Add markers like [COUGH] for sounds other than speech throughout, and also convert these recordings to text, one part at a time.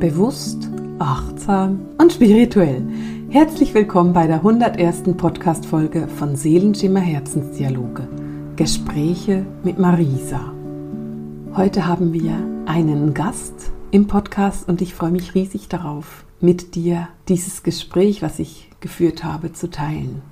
Bewusst, achtsam und spirituell. Herzlich willkommen bei der 101. Podcast-Folge von Seelenschimmer Herzensdialoge. Gespräche mit Marisa. Heute haben wir einen Gast im Podcast und ich freue mich riesig darauf, mit dir dieses Gespräch, was ich geführt habe, zu teilen.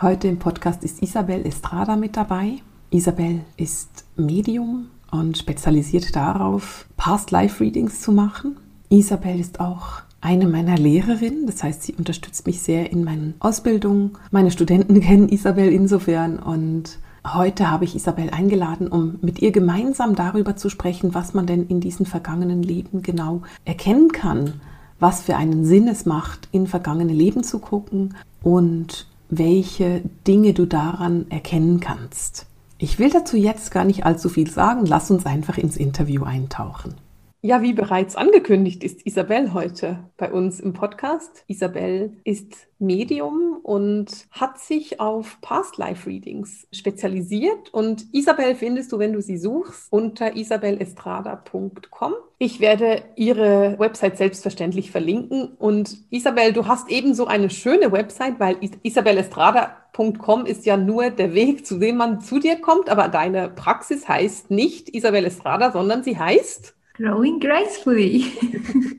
Heute im Podcast ist Isabel Estrada mit dabei. Isabel ist Medium und spezialisiert darauf, Past Life Readings zu machen. Isabel ist auch eine meiner Lehrerinnen, das heißt, sie unterstützt mich sehr in meinen Ausbildungen. Meine Studenten [LAUGHS] kennen Isabel insofern und heute habe ich Isabel eingeladen, um mit ihr gemeinsam darüber zu sprechen, was man denn in diesen vergangenen Leben genau erkennen kann, was für einen Sinn es macht, in vergangene Leben zu gucken und welche Dinge du daran erkennen kannst. Ich will dazu jetzt gar nicht allzu viel sagen, lass uns einfach ins Interview eintauchen. Ja, wie bereits angekündigt, ist Isabel heute bei uns im Podcast. Isabel ist Medium und hat sich auf Past Life Readings spezialisiert. Und Isabel findest du, wenn du sie suchst, unter isabelestrada.com. Ich werde ihre Website selbstverständlich verlinken. Und Isabel, du hast ebenso eine schöne Website, weil isabelestrada.com ist ja nur der Weg, zu dem man zu dir kommt. Aber deine Praxis heißt nicht Isabel Estrada, sondern sie heißt Growing Gracefully. [LAUGHS]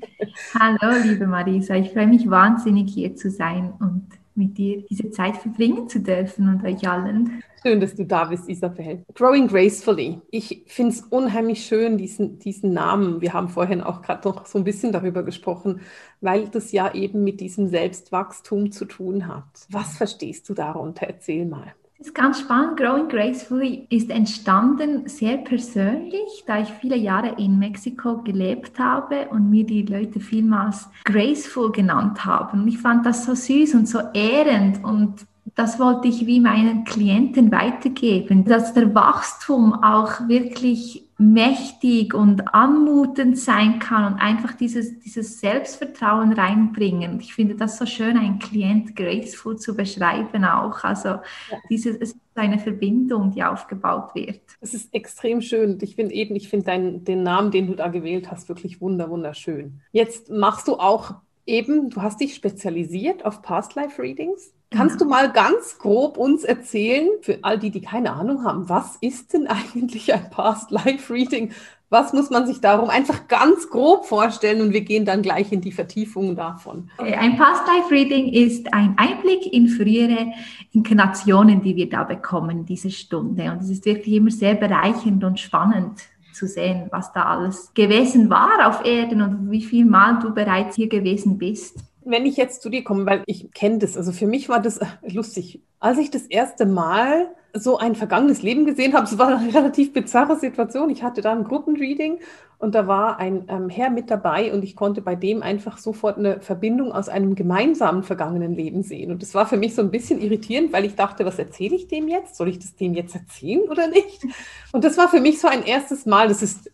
Hallo, liebe Marisa. Ich freue mich wahnsinnig, hier zu sein und mit dir diese Zeit verbringen zu dürfen und euch allen. Schön, dass du da bist, Isabel. Growing Gracefully. Ich finde es unheimlich schön, diesen, diesen Namen. Wir haben vorhin auch gerade noch so ein bisschen darüber gesprochen, weil das ja eben mit diesem Selbstwachstum zu tun hat. Was verstehst du darunter? Erzähl mal. Das ist ganz spannend. Growing Gracefully ist entstanden sehr persönlich, da ich viele Jahre in Mexiko gelebt habe und mir die Leute vielmals Graceful genannt haben. Ich fand das so süß und so ehrend und das wollte ich wie meinen Klienten weitergeben, dass der Wachstum auch wirklich mächtig und anmutend sein kann und einfach dieses, dieses Selbstvertrauen reinbringen. Ich finde das so schön, einen Klient graceful zu beschreiben auch. Also ja. dieses, es ist eine Verbindung, die aufgebaut wird. Es ist extrem schön. Ich finde eben, ich finde den Namen, den du da gewählt hast, wirklich wunder, wunderschön. Jetzt machst du auch eben, du hast dich spezialisiert auf Past Life Readings. Kannst du mal ganz grob uns erzählen, für all die, die keine Ahnung haben, was ist denn [LAUGHS] eigentlich ein Past Life Reading? Was muss man sich darum einfach ganz grob vorstellen und wir gehen dann gleich in die Vertiefung davon. Ein Past Life Reading ist ein Einblick in frühere Inkarnationen, die wir da bekommen, diese Stunde. Und es ist wirklich immer sehr bereichernd und spannend zu sehen, was da alles gewesen war auf Erden und wie viel Mal du bereits hier gewesen bist wenn ich jetzt zu dir komme, weil ich kenne das, also für mich war das lustig. Als ich das erste Mal so ein vergangenes Leben gesehen habe, es war eine [LAUGHS] relativ bizarre Situation. Ich hatte da ein Gruppenreading und da war ein ähm, Herr mit dabei und ich konnte bei dem einfach sofort eine Verbindung aus einem gemeinsamen vergangenen Leben sehen. Und das war für mich so ein bisschen irritierend, weil ich dachte, was erzähle ich dem jetzt? Soll ich das dem jetzt erzählen oder nicht? Und das war für mich so ein erstes Mal, das ist,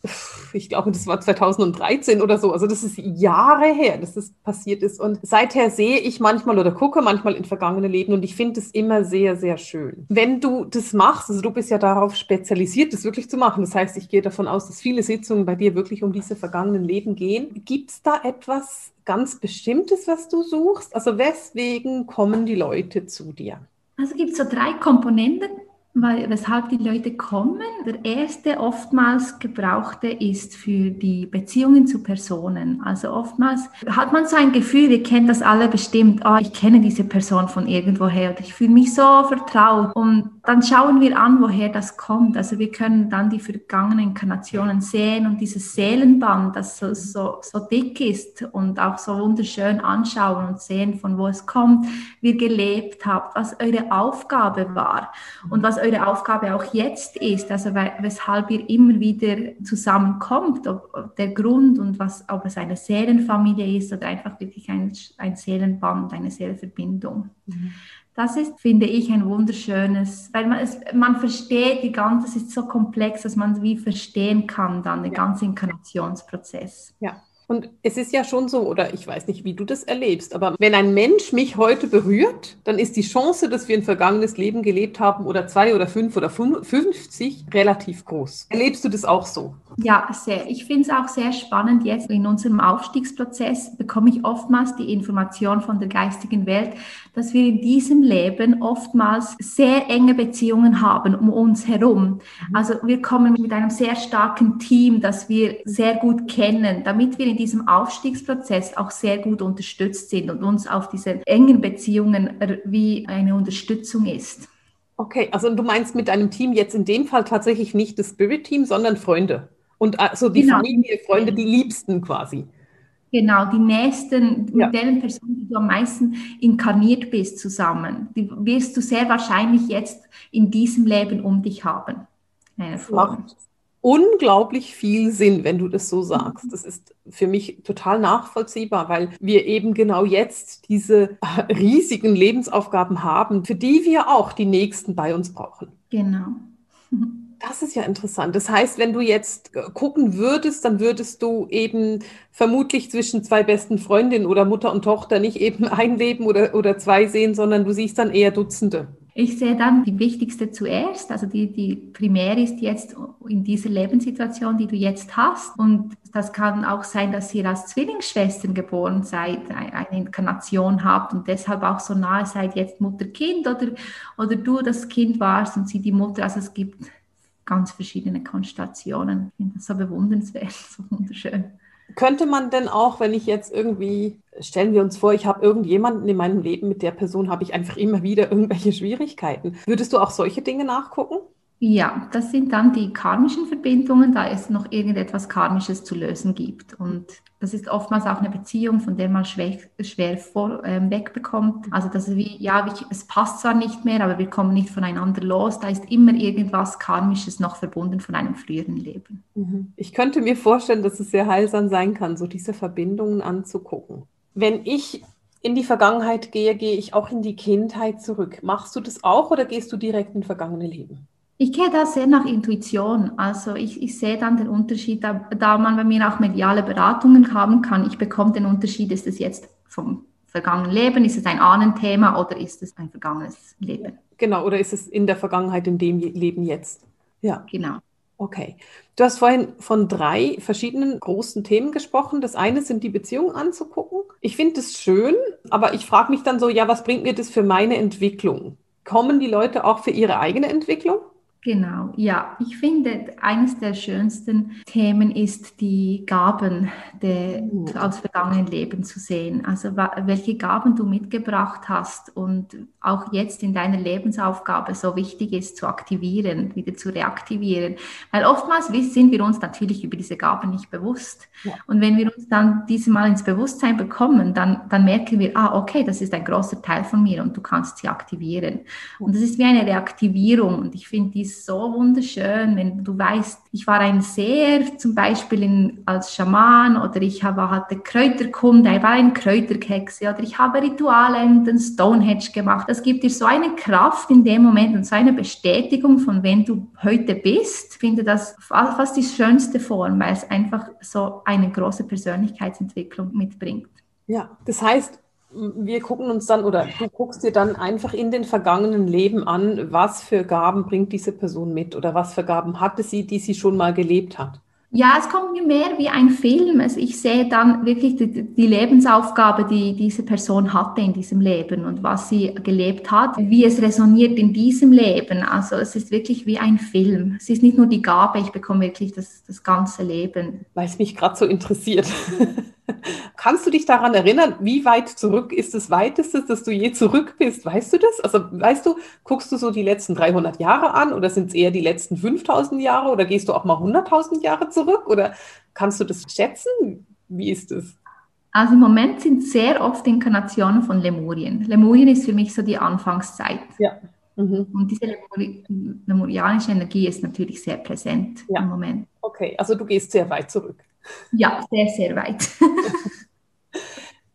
ich glaube, das war 2013 oder so, also das ist Jahre her, dass das passiert ist. Und seither sehe ich manchmal oder gucke manchmal in vergangene Leben und ich finde es immer sehr, sehr schön. Wenn du das machst, also du bist ja darauf spezialisiert, das wirklich zu machen. Das heißt, ich gehe davon aus, dass viele Sitzungen bei dir wirklich um diese vergangenen Leben gehen. Gibt es da etwas ganz Bestimmtes, was du suchst? Also weswegen kommen die Leute zu dir? Also gibt es so drei Komponenten weil, weshalb die Leute kommen. Der erste oftmals gebrauchte ist für die Beziehungen zu Personen. Also oftmals hat man so ein Gefühl, ihr kennt das alle bestimmt, oh, ich kenne diese Person von irgendwoher oder ich fühle mich so vertraut. Und dann schauen wir an, woher das kommt. Also wir können dann die vergangenen Inkarnationen sehen und dieses Seelenband, das so, so, so dick ist und auch so wunderschön anschauen und sehen, von wo es kommt, wie ihr gelebt habt, was eure Aufgabe war und was eure Aufgabe auch jetzt ist, also weshalb ihr immer wieder zusammenkommt, ob, der Grund und was, ob es eine Seelenfamilie ist oder einfach wirklich ein, ein Seelenband, eine Seelenverbindung. Mhm. Das ist, finde ich, ein wunderschönes, weil man, es, man versteht die ganze, es ist so komplex, dass man es wie verstehen kann, dann den ja. ganzen Inkarnationsprozess. Ja. Und es ist ja schon so, oder ich weiß nicht, wie du das erlebst, aber wenn ein Mensch mich heute berührt, dann ist die Chance, dass wir ein vergangenes Leben gelebt haben oder zwei oder fünf oder fünfzig relativ groß. Erlebst du das auch so? Ja, sehr. Ich finde es auch sehr spannend. Jetzt in unserem Aufstiegsprozess bekomme ich oftmals die Information von der geistigen Welt, dass wir in diesem Leben oftmals sehr enge Beziehungen haben um uns herum. Mhm. Also wir kommen mit einem sehr starken Team, das wir sehr gut kennen, damit wir in diesem Aufstiegsprozess auch sehr gut unterstützt sind und uns auf diese engen Beziehungen wie eine Unterstützung ist. Okay, also du meinst mit deinem Team jetzt in dem Fall tatsächlich nicht das Spirit-Team, sondern Freunde. Und also die genau. Familie, Freunde, die Liebsten quasi. Genau, die Nächsten, ja. mit deren Personen, die du am meisten inkarniert bist, zusammen. Die wirst du sehr wahrscheinlich jetzt in diesem Leben um dich haben. Das macht unglaublich viel Sinn, wenn du das so sagst. Das ist für mich total nachvollziehbar, weil wir eben genau jetzt diese riesigen Lebensaufgaben haben, für die wir auch die Nächsten bei uns brauchen. Genau. Das ist ja interessant. Das heißt, wenn du jetzt äh, gucken würdest, dann würdest du eben vermutlich zwischen zwei besten Freundinnen oder Mutter und Tochter nicht eben [LAUGHS] ein Leben oder, oder zwei sehen, sondern du siehst dann eher Dutzende. Ich sehe dann die wichtigste zuerst, also die, die primär ist jetzt in dieser Lebenssituation, die du jetzt hast. Und das kann auch sein, dass ihr als Zwillingsschwestern geboren seid, eine Inkarnation habt und deshalb auch so nahe seid jetzt Mutter-Kind oder, oder du das Kind warst und sie die Mutter. Also es gibt ganz verschiedene Konstellationen. Ich finde das so bewundernswert, [LAUGHS] so wunderschön. Könnte man denn auch, wenn ich jetzt irgendwie, stellen wir uns vor, ich habe irgendjemanden in meinem Leben, mit der Person habe ich einfach immer wieder irgendwelche Schwierigkeiten. Würdest du auch solche Dinge nachgucken? Ja, das sind dann die karmischen Verbindungen, da es noch irgendetwas Karmisches zu lösen gibt. Und das ist oftmals auch eine Beziehung, von der man schwer, schwer vor, ähm, wegbekommt. Also das ist wie, ja, es passt zwar nicht mehr, aber wir kommen nicht voneinander los. Da ist immer irgendwas Karmisches noch verbunden von einem früheren Leben. Mhm. Ich könnte mir vorstellen, dass es sehr heilsam sein kann, so diese Verbindungen anzugucken. Wenn ich in die Vergangenheit gehe, gehe ich auch in die Kindheit zurück. Machst du das auch oder gehst du direkt in vergangene Leben? Ich gehe da sehr nach Intuition. Also ich, ich sehe dann den Unterschied, da, da man bei mir auch mediale Beratungen haben kann. Ich bekomme den Unterschied, ist es jetzt vom vergangenen Leben, ist es ein Ahnenthema oder ist es ein vergangenes Leben? Genau, oder ist es in der Vergangenheit, in dem Leben jetzt? Ja. Genau. Okay. Du hast vorhin von drei verschiedenen großen Themen gesprochen. Das eine sind die Beziehungen anzugucken. Ich finde das schön, aber ich frage mich dann so, ja, was bringt mir das für meine Entwicklung? Kommen die Leute auch für ihre eigene Entwicklung? Genau, ja. Ich finde, eines der schönsten Themen ist die Gaben der, mhm. aus vergangenen Leben zu sehen. Also welche Gaben du mitgebracht hast und auch jetzt in deiner Lebensaufgabe so wichtig ist zu aktivieren, wieder zu reaktivieren. Weil oftmals sind wir uns natürlich über diese Gaben nicht bewusst. Ja. Und wenn wir uns dann diese mal ins Bewusstsein bekommen, dann, dann merken wir, ah, okay, das ist ein großer Teil von mir und du kannst sie aktivieren. Und das ist wie eine Reaktivierung. Und ich finde so wunderschön, wenn du weißt, ich war ein Seher, zum Beispiel in, als Schaman oder ich habe, hatte Kräuterkunde, ich war ein Kräuterkexe oder ich habe Rituale in den Stonehenge gemacht. Das gibt dir so eine Kraft in dem Moment und so eine Bestätigung von wenn du heute bist. Ich finde das fast die schönste Form, weil es einfach so eine große Persönlichkeitsentwicklung mitbringt. Ja, das heißt, wir gucken uns dann oder du guckst dir dann einfach in den vergangenen Leben an, was für Gaben bringt diese Person mit oder was für Gaben hatte sie, die sie schon mal gelebt hat. Ja, es kommt mir mehr wie ein Film. Also ich sehe dann wirklich die, die, Lebensaufgabe, die diese Person hatte in diesem Leben und was sie gelebt hat, wie es resoniert in diesem Leben. Also es ist wirklich wie ein Film. Es ist nicht nur die Gabe, ich bekomme wirklich das, das ganze Leben. Weil es mich gerade so interessiert. [LAUGHS] Kannst du dich daran erinnern, wie weit zurück ist das weiteste, dass du je zurück bist? Weißt du das? Also weißt du, guckst du so die letzten 300 Jahre an oder sind es eher die letzten 5000 Jahre oder gehst du auch mal 100.000 Jahre zurück oder kannst du das schätzen? Wie ist es? Also im Moment sind sehr oft Inkarnationen von Lemurien. Lemurien ist für mich so die Anfangszeit. Ja. Mhm. Und diese Lemuri lemurianische Energie ist natürlich sehr präsent ja. im Moment. Okay, also du gehst sehr weit zurück. Ja, sehr, sehr weit. [LAUGHS]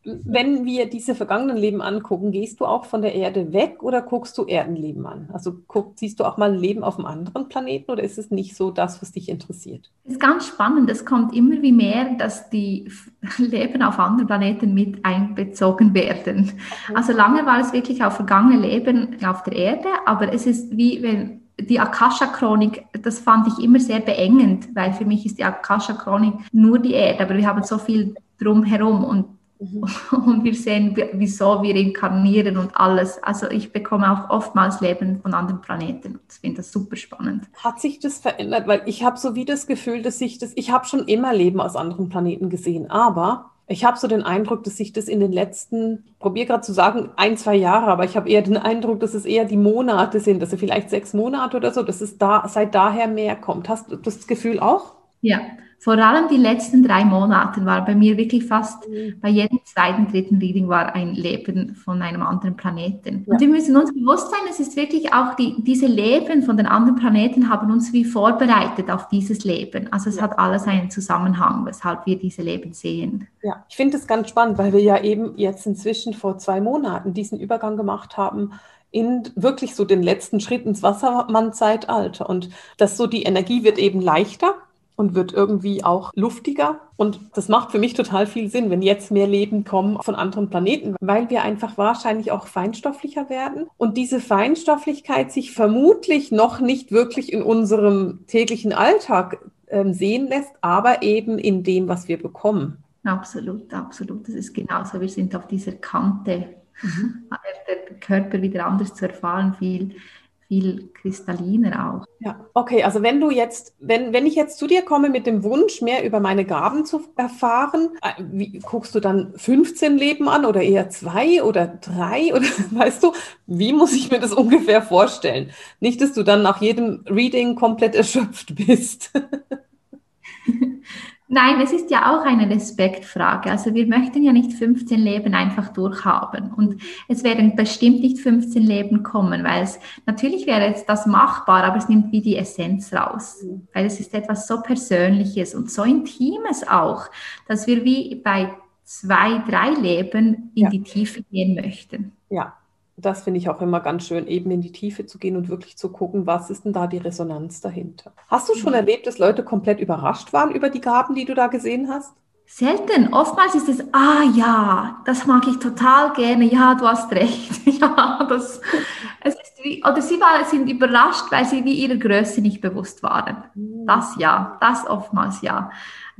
Wenn wir diese vergangenen Leben angucken, gehst du auch von der Erde weg oder guckst du Erdenleben an? Also guck, siehst du auch mal ein Leben auf einem anderen Planeten oder ist es nicht so das, was dich interessiert? Es ist ganz spannend. Es kommt immer wie mehr, dass die [LAUGHS] Leben auf anderen Planeten mit einbezogen werden. Also lange war es wirklich auf vergangene Leben auf der Erde, aber es ist wie wenn die Akasha-Chronik, das fand ich immer sehr beengend, weil für mich ist die Akasha-Chronik nur die Erde, aber wir haben so viel drumherum und Mhm. [LAUGHS] Und wir sehen, wieso wir inkarnieren und alles. Also ich bekomme auch oftmals Leben von anderen Planeten. Ich finde das super spannend. Hat sich das verändert? Weil ich habe so wie das Gefühl, dass sich das, ich habe schon immer Leben aus anderen Planeten gesehen, aber ich habe so den Eindruck, dass sich das in den letzten, probiere gerade zu sagen, ein, zwei Jahre, aber ich habe eher den Eindruck, dass es eher die Monate sind, dass es vielleicht sechs Monate oder so, dass es da seit daher mehr kommt. Hast du das Gefühl auch? Ja, vor allem die letzten drei Monate war bei mir wirklich fast mhm. bei jedem zweiten, dritten Reading war ein Leben von einem anderen Planeten. Ja. Und wir müssen uns bewusst sein, es ist wirklich auch die, diese Leben von den anderen Planeten haben uns wie vorbereitet auf dieses Leben. Also es ja. hat alles einen Zusammenhang, weshalb wir diese Leben sehen. Ja, ich finde es ganz spannend, weil wir ja eben jetzt inzwischen vor zwei Monaten diesen Übergang gemacht haben in wirklich so den letzten Schritt ins Wassermann-Zeitalter. Und dass so die Energie wird eben leichter und wird irgendwie auch luftiger. Und das macht für mich total viel Sinn, wenn jetzt mehr Leben kommen von anderen Planeten, weil wir einfach wahrscheinlich auch feinstofflicher werden und diese Feinstofflichkeit sich vermutlich noch nicht wirklich in unserem täglichen Alltag äh, sehen lässt, aber eben in dem, was wir bekommen. Absolut, absolut. Das ist genauso. Wir sind auf dieser Kante. Mhm. Der Körper wieder anders zu erfahren, viel viel kristalliner auch. Ja, okay, also wenn du jetzt, wenn, wenn ich jetzt zu dir komme mit dem Wunsch, mehr über meine Gaben zu erfahren, äh, wie, guckst du dann 15 Leben an oder eher zwei oder drei oder [LAUGHS] weißt du, wie muss ich mir das ungefähr vorstellen? Nicht, dass du dann nach jedem Reading komplett erschöpft bist. [LAUGHS] Nein, es ist ja auch eine Respektfrage. Also wir möchten ja nicht 15 Leben einfach durchhaben. Und es werden bestimmt nicht 15 Leben kommen, weil es natürlich wäre jetzt das machbar, aber es nimmt wie die Essenz raus. Weil es ist etwas so Persönliches und so Intimes auch, dass wir wie bei zwei, drei Leben in ja. die Tiefe gehen möchten. Ja, das finde ich auch immer ganz schön, eben in die Tiefe zu gehen und wirklich zu gucken, was ist denn da die Resonanz dahinter. Hast du schon mhm. erlebt, dass Leute komplett überrascht waren über die Gaben, die du da gesehen hast? Selten. Oftmals ist es, ah ja, das mag ich total gerne. Ja, du hast recht. [LAUGHS] ja, das, es ist wie, oder sie waren, sind überrascht, weil sie wie ihrer Größe nicht bewusst waren. Mhm. Das ja, das oftmals ja.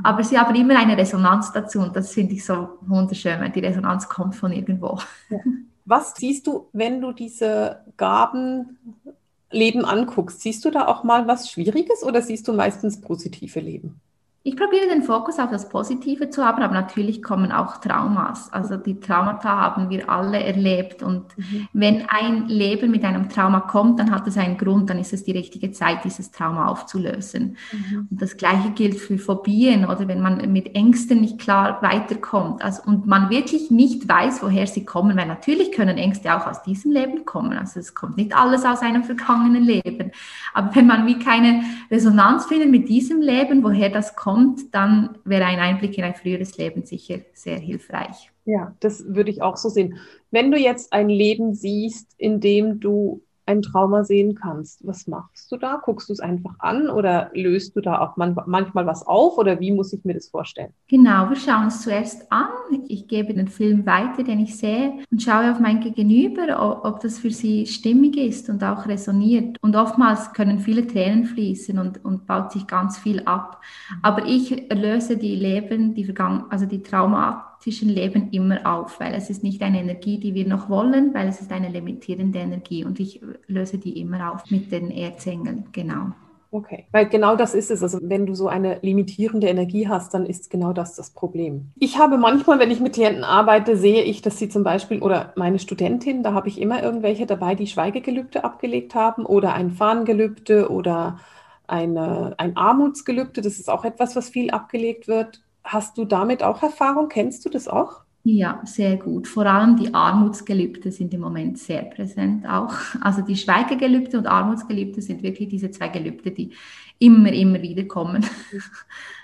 Aber sie haben immer eine Resonanz dazu und das finde ich so wunderschön, weil die Resonanz kommt von irgendwo. Ja. [LAUGHS] Was siehst du, wenn du diese Gabenleben anguckst? Siehst du da auch mal was Schwieriges oder siehst du meistens positive Leben? Ich probiere den Fokus auf das Positive zu haben, aber natürlich kommen auch Traumas. Also die Traumata haben wir alle erlebt. Und mhm. wenn ein Leben mit einem Trauma kommt, dann hat es einen Grund, dann ist es die richtige Zeit, dieses Trauma aufzulösen. Mhm. Und das Gleiche gilt für Phobien oder wenn man mit Ängsten nicht klar weiterkommt. Also, und man wirklich nicht weiß, woher sie kommen, weil natürlich können Ängste auch aus diesem Leben kommen. Also es kommt nicht alles aus einem vergangenen Leben. Aber wenn man wie keine Resonanz findet mit diesem Leben, woher das kommt, kommt, dann wäre ein Einblick in ein früheres Leben sicher sehr hilfreich. Ja, das würde ich auch so sehen. Wenn du jetzt ein Leben siehst, in dem du ein Trauma sehen kannst. Was machst du da? Guckst du es einfach an oder löst du da auch man manchmal was auf oder wie muss ich mir das vorstellen? Genau, wir schauen es zuerst an. Ich gebe den Film weiter, den ich sehe und schaue auf mein Gegenüber, ob das für sie stimmig ist und auch resoniert. Und oftmals können viele Tränen fließen und, und baut sich ganz viel ab. Aber ich löse die Leben, die Vergangen also die Trauma zwischen Leben immer auf, weil es ist nicht eine Energie, die wir noch wollen, weil es ist eine limitierende Energie und ich löse die immer auf mit den Erzengeln, genau. Okay, weil genau das ist es. Also wenn du so eine limitierende Energie hast, dann ist genau das das Problem. Ich habe manchmal, wenn ich mit Klienten arbeite, sehe ich, dass sie zum Beispiel oder meine Studentin, da habe ich immer irgendwelche dabei, die Schweigegelübde abgelegt haben oder ein Fahnengelübde oder eine, ein Armutsgelübde. Das ist auch etwas, was viel abgelegt wird. Hast du damit auch Erfahrung? Kennst du das auch? Ja, sehr gut. Vor allem die Armutsgelübde sind im Moment sehr präsent auch. Also die Schweigegelübde und Armutsgelübde sind wirklich diese zwei Gelübde, die immer, immer wieder kommen.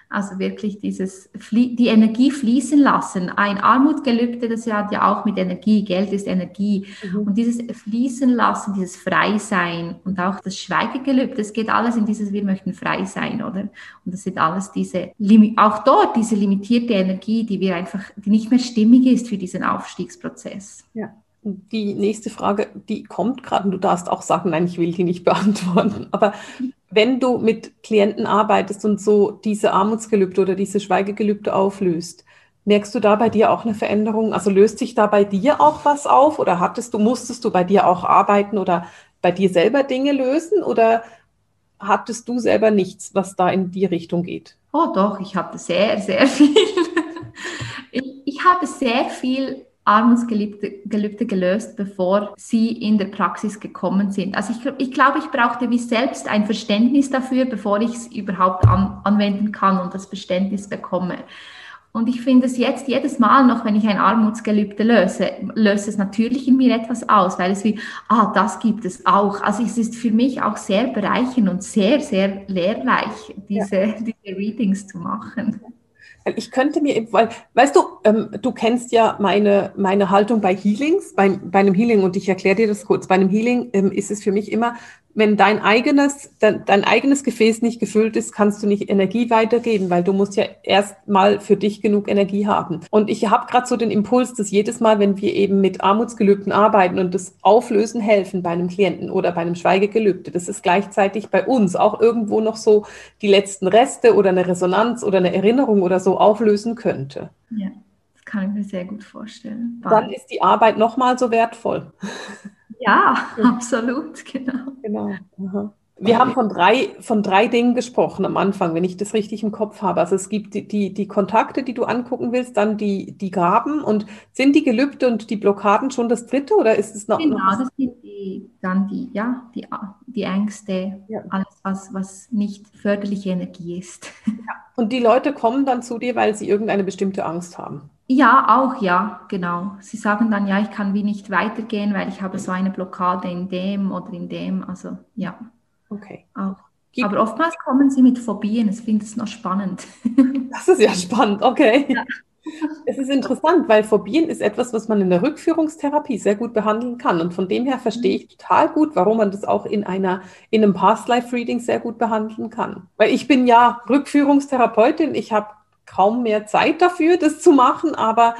Also wirklich dieses, die Energie fließen lassen. Ein Armutgelübde, das hat ja auch mit Energie, Geld ist Energie. Mhm. Und dieses Fließen lassen, dieses Freisein und auch das Schweigegelübde, das geht alles in dieses, wir möchten frei sein, oder? Und das sind alles diese, auch dort diese limitierte Energie, die wir einfach, die nicht mehr stimmig ist für diesen Aufstiegsprozess. Ja. die nächste Frage, die kommt gerade und du darfst auch sagen, nein, ich will die nicht beantworten. Aber wenn du mit Klienten arbeitest und so diese Armutsgelübde oder diese Schweigegelübde auflöst, merkst du da bei dir auch eine Veränderung? Also löst sich da bei dir auch was auf oder hattest du, musstest du bei dir auch arbeiten oder bei dir selber Dinge lösen oder hattest du selber nichts, was da in die Richtung geht? Oh doch, ich hatte sehr, sehr viel. [LAUGHS] ich, ich habe sehr viel Armutsgelübde gelöst, bevor sie in der Praxis gekommen sind. Also ich, ich glaube, ich brauchte wie selbst ein Verständnis dafür, bevor ich es überhaupt an, anwenden kann und das Verständnis bekomme. Und ich finde es jetzt jedes Mal noch, wenn ich ein Armutsgelübde löse, löse es natürlich in mir etwas aus, weil es wie, ah, das gibt es auch. Also es ist für mich auch sehr bereichernd und sehr, sehr lehrreich, diese, ja. diese Readings zu machen. Ich könnte mir, weil, weißt du, ähm, du kennst ja meine, meine Haltung bei Healings, bei, bei einem Healing, und ich erkläre dir das kurz. Bei einem Healing ähm, ist es für mich immer, wenn dein eigenes, dein, dein, eigenes Gefäß nicht gefüllt ist, kannst du nicht Energie weitergeben, weil du musst ja erst mal für dich genug Energie haben. Und ich habe gerade so den Impuls, dass jedes Mal, wenn wir eben mit Armutsgelübden arbeiten und das Auflösen helfen bei einem Klienten oder bei einem Schweigegelübde, das ist gleichzeitig bei uns auch irgendwo noch so die letzten Reste oder eine Resonanz oder eine Erinnerung oder so auflösen könnte. Ja, das kann ich mir sehr gut vorstellen. Dann ist die Arbeit nochmal so wertvoll. [LAUGHS] Ja, absolut, genau. Genau. Aha. Wir haben von drei, von drei Dingen gesprochen am Anfang, wenn ich das richtig im Kopf habe. Also es gibt die, die, die Kontakte, die du angucken willst, dann die, die Gaben und sind die Gelübde und die Blockaden schon das dritte oder ist es noch? Genau, das sind die, dann die, ja, die, die Ängste, ja. alles, was, was nicht förderliche Energie ist. Ja. Und die Leute kommen dann zu dir, weil sie irgendeine bestimmte Angst haben. Ja, auch ja, genau. Sie sagen dann, ja, ich kann wie nicht weitergehen, weil ich habe so eine Blockade in dem oder in dem. Also ja. Okay. Auch. Aber oftmals kommen sie mit Phobien, das finde ich noch spannend. [LAUGHS] Das ist ja spannend, okay. Ja. Es ist interessant, weil Phobien ist etwas, was man in der Rückführungstherapie sehr gut behandeln kann. Und von dem her verstehe ich total gut, warum man das auch in einer, in einem Past Life Reading sehr gut behandeln kann. Weil ich bin ja Rückführungstherapeutin, ich habe kaum mehr Zeit dafür, das zu machen, aber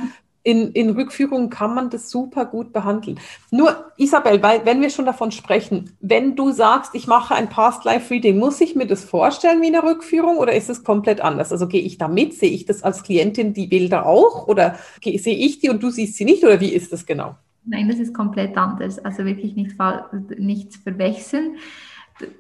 in, in Rückführungen kann man das super gut behandeln. Nur, Isabel, weil, wenn wir schon davon sprechen, wenn du sagst, ich mache ein Past-Life-Reading, muss ich mir das vorstellen wie eine Rückführung oder ist es komplett anders? Also gehe ich da mit? Sehe ich das als Klientin die Bilder auch oder sehe ich die und du siehst sie nicht oder wie ist das genau? Nein, das ist komplett anders. Also wirklich nicht, nicht verwechseln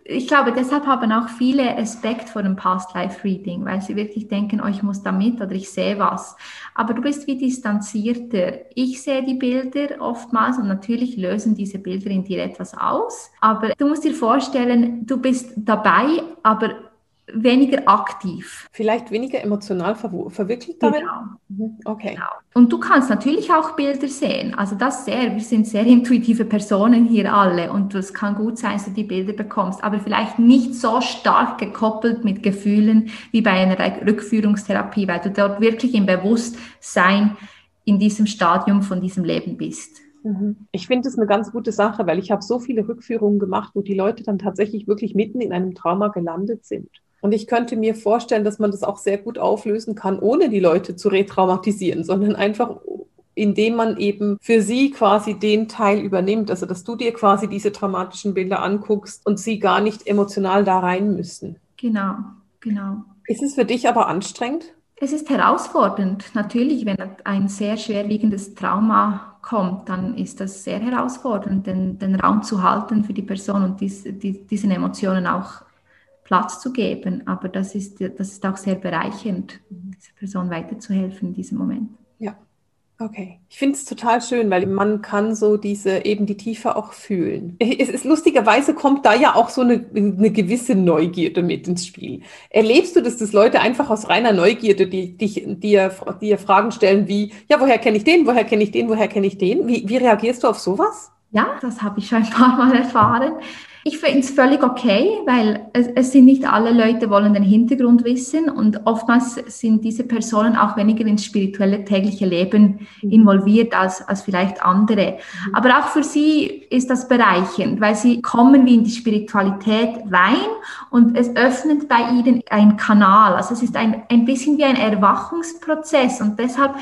ich glaube, deshalb haben auch viele Respekt vor dem Past-Life-Reading, weil sie wirklich denken, oh, ich muss da mit oder ich sehe was. Aber du bist wie distanzierter. Ich sehe die Bilder oftmals und natürlich lösen diese Bilder in dir etwas aus. Aber du musst dir vorstellen, du bist dabei, aber weniger aktiv. Vielleicht weniger emotional ver verwickelt darin? Genau. Mhm. Okay. Genau. Und du kannst natürlich auch Bilder sehen. Also das sehr, wir sind sehr intuitive Personen hier alle und es kann gut sein, dass du die Bilder bekommst, aber vielleicht nicht so stark gekoppelt mit Gefühlen wie bei einer Rückführungstherapie, weil du dort wirklich im Bewusstsein in diesem Stadium von diesem Leben bist. Mhm. Ich finde das eine ganz gute Sache, weil ich habe so viele Rückführungen gemacht, wo die Leute dann tatsächlich wirklich mitten in einem Trauma gelandet sind. Und ich könnte mir vorstellen, dass man das auch sehr gut auflösen kann, ohne die Leute zu retraumatisieren, sondern einfach indem man eben für sie quasi den Teil übernimmt. Also dass du dir quasi diese traumatischen Bilder anguckst und sie gar nicht emotional da rein müssen. Genau, genau. Ist es für dich aber anstrengend? Es ist herausfordernd. Natürlich, wenn ein sehr schwerwiegendes Trauma kommt, dann ist das sehr herausfordernd, den, den Raum zu halten für die Person und dies, die, diesen Emotionen auch Platz zu geben. Aber das ist, das ist auch sehr bereichernd, dieser Person weiterzuhelfen in diesem Moment. Ja, okay. Ich finde es total schön, weil man kann so diese, eben die Tiefe auch fühlen. [LAUGHS] Es ist lustigerweise kommt da ja auch so eine, eine gewisse Neugierde mit ins Spiel. Erlebst du das, dass Leute einfach aus reiner Neugierde die, die, dir, dir Fragen stellen wie, ja, woher kenne ich den, woher kenne ich den, woher kenne ich den? Wie, wie reagierst du auf sowas? Ja, das habe ich schon ein paar Mal erfahren Ich finde es völlig okay, weil es, es, sind nicht alle Leute wollen den Hintergrund wissen und oftmals sind diese Personen auch weniger ins spirituelle tägliche Leben mhm. involviert als, als vielleicht andere. Aber auch für sie ist das bereichend, weil sie kommen wie in die Spiritualität rein und es öffnet bei ihnen einen Kanal. Also es ist ein, ein bisschen wie ein Erwachungsprozess und deshalb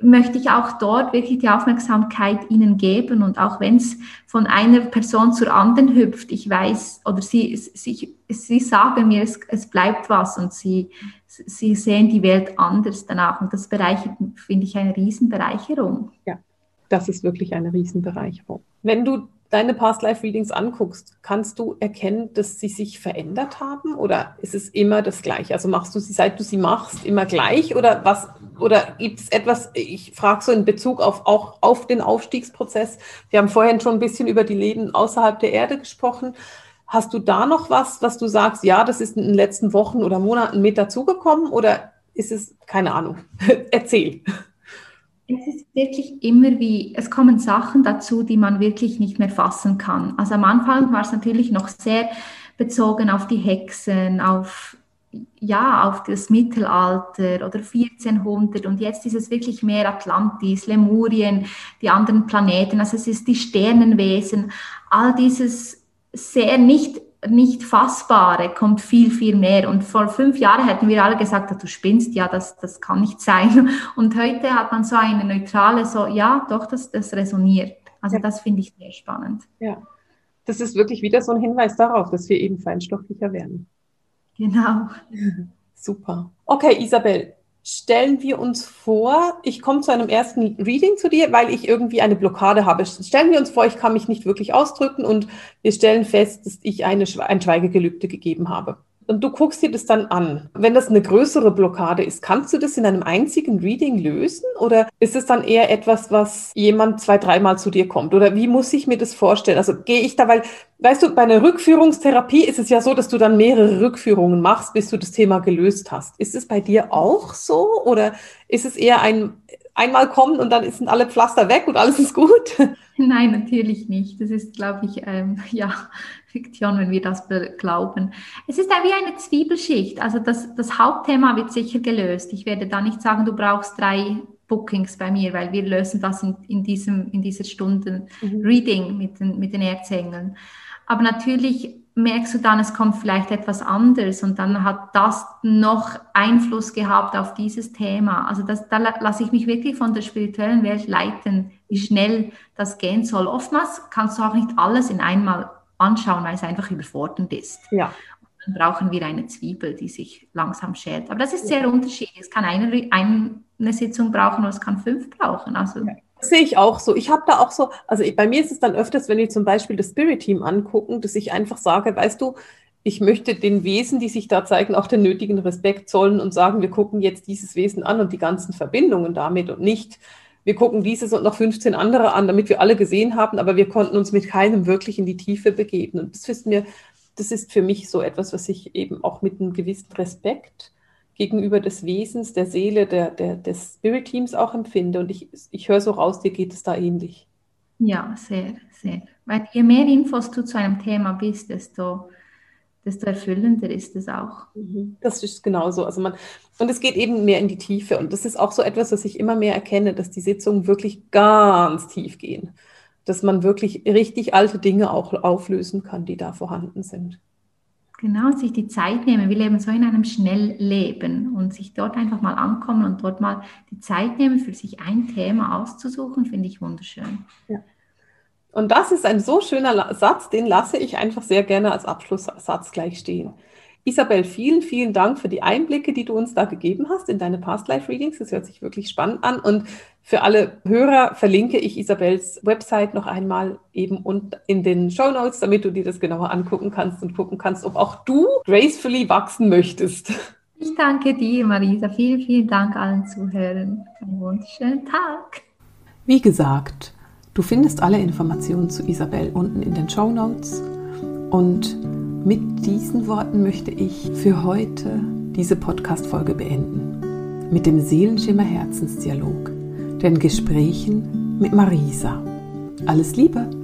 möchte ich auch dort wirklich die Aufmerksamkeit ihnen geben und auch wenn es von einer Person zur anderen hüpft, ich weiß, oder sie, sie, sie sagen mir, es, es bleibt was und sie, sie sehen die Welt anders danach. Und das bereichert, finde ich, eine Riesenbereicherung. Ja, das ist wirklich eine Riesenbereicherung. Wenn du deine Past Life Readings anguckst, kannst du erkennen, dass sie sich verändert haben oder ist es immer das Gleiche? Also machst du sie, seit du sie machst, immer gleich oder was? Oder gibt es etwas? Ich frage so in Bezug auf auch auf den Aufstiegsprozess. Wir haben vorhin schon ein bisschen über die Leben außerhalb der Erde gesprochen. Hast du da noch was, was du sagst? Ja, das ist in den letzten Wochen oder Monaten mit dazugekommen oder ist es keine Ahnung? [LAUGHS] Erzähl. Es ist wirklich immer wie, es kommen Sachen dazu, die man wirklich nicht mehr fassen kann. Also am Anfang war es natürlich noch sehr bezogen auf die Hexen, auf, ja, auf das Mittelalter oder 1400 und jetzt ist es wirklich mehr Atlantis, Lemurien, die anderen Planeten, also es ist die Sternenwesen, all dieses sehr nicht nicht Fassbare kommt viel, viel mehr. Und vor fünf Jahren hätten wir alle gesagt, du spinnst, ja, das, das kann nicht sein. [LAUGHS] Und heute hat man so eine neutrale, so, ja, doch, das, das resoniert. Also ja. das finde ich sehr spannend. Ja, das ist wirklich wieder so ein Hinweis darauf, dass wir eben feinstofflicher werden. Genau. [LAUGHS] Super. Okay, Isabel, stellen wir uns vor, ich komme zu einem ersten Reading zu dir, weil ich irgendwie eine Blockade habe. Stellen wir uns vor, ich kann mich nicht wirklich ausdrücken und wir stellen fest, dass ich eine, ein Schweigegelübde gegeben habe und du guckst dir das dann an. Wenn das eine größere Blockade ist, kannst du das in einem einzigen Reading lösen oder ist es dann eher etwas, was jemand zwei, dreimal zu dir kommt? Oder wie muss ich mir das vorstellen? Also gehe ich da, weil, weißt du, bei einer Rückführungstherapie ist es ja so, dass du dann mehrere Rückführungen machst, bis du das Thema gelöst hast. Ist es bei dir auch so oder ist es eher ein einmal kommen und dann sind alle Pflaster weg und alles ist gut? [LAUGHS] Nein, natürlich nicht. Das ist, glaube ich, ähm, [LAUGHS] ja, Fiktion, wenn wir das glauben. Es ist wie eine Zwiebelschicht. Also das, das Hauptthema wird sicher gelöst. Ich werde da nicht sagen, du brauchst drei Bookings bei mir, weil wir lösen das in, in, diesem, in dieser Stunde mhm. Reading mit den, mit den Erzengeln. Aber natürlich merkst du dann, es kommt vielleicht etwas anderes und dann hat das noch Einfluss gehabt auf dieses Thema. Also das, da lasse ich mich wirklich von der spirituellen Welt leiten, wie schnell das gehen soll. Oftmals kannst du auch nicht alles in einmal anschauen, weil es einfach überfordernd ist. Ja. dann brauchen wir eine Zwiebel, die sich langsam schält. Aber das ist sehr ja. unterschiedlich. Es kann eine, eine Sitzung brauchen oder es kann fünf brauchen. Also ja. Sehe ich auch so. Ich habe da auch so, also bei mir ist es dann öfters, wenn wir zum Beispiel das Spirit Team angucken, dass ich einfach sage, weißt du, ich möchte den Wesen, die sich da zeigen, auch den nötigen Respekt zollen und sagen, wir gucken jetzt dieses Wesen an und die ganzen Verbindungen damit und nicht, wir gucken dieses und noch 15 andere an, damit wir alle gesehen haben, aber wir konnten uns mit keinem wirklich in die Tiefe begeben. Und das wissen wir, das ist für mich so etwas, was ich eben auch mit einem gewissen Respekt gegenüber des Wesens, der Seele, der, der, des Spirit Teams auch empfinde. Und ich, ich höre so raus, dir geht es da ähnlich. Ja, sehr, sehr. Weil je mehr Infos du zu einem Thema bist, desto desto erfüllender ist es auch. Mhm. Das ist genauso. Also man, und es geht eben mehr in die Tiefe. Und das ist auch so etwas, was ich immer mehr erkenne, dass die Sitzungen wirklich ganz tief gehen. Dass man wirklich richtig alte Dinge auch auflösen kann, die da vorhanden sind. Genau, sich die Zeit nehmen. Wir leben so in einem Schnellleben und sich dort einfach mal ankommen und dort mal die Zeit nehmen, für sich ein Thema auszusuchen, finde ich wunderschön. Ja. Und das ist ein so schöner Satz, den lasse ich einfach sehr gerne als Abschlusssatz gleich stehen. Isabel, vielen, vielen Dank für die Einblicke, die du uns da gegeben hast in deine Past Life Readings. Das hört sich wirklich spannend an. Und für alle Hörer verlinke ich Isabels Website noch einmal eben und in den Show Notes, damit du dir das genauer angucken kannst und gucken kannst, ob auch du gracefully wachsen möchtest. Ich danke dir, Marisa. Vielen, vielen Dank allen Zuhörern. Einen wunderschönen Tag. Wie gesagt, Du findest alle Informationen zu Isabel unten in den Show Notes. Und mit diesen Worten möchte ich für heute diese Podcast-Folge beenden. Mit dem Seelenschimmer Herzensdialog, den Gesprächen mit Marisa. Alles Liebe!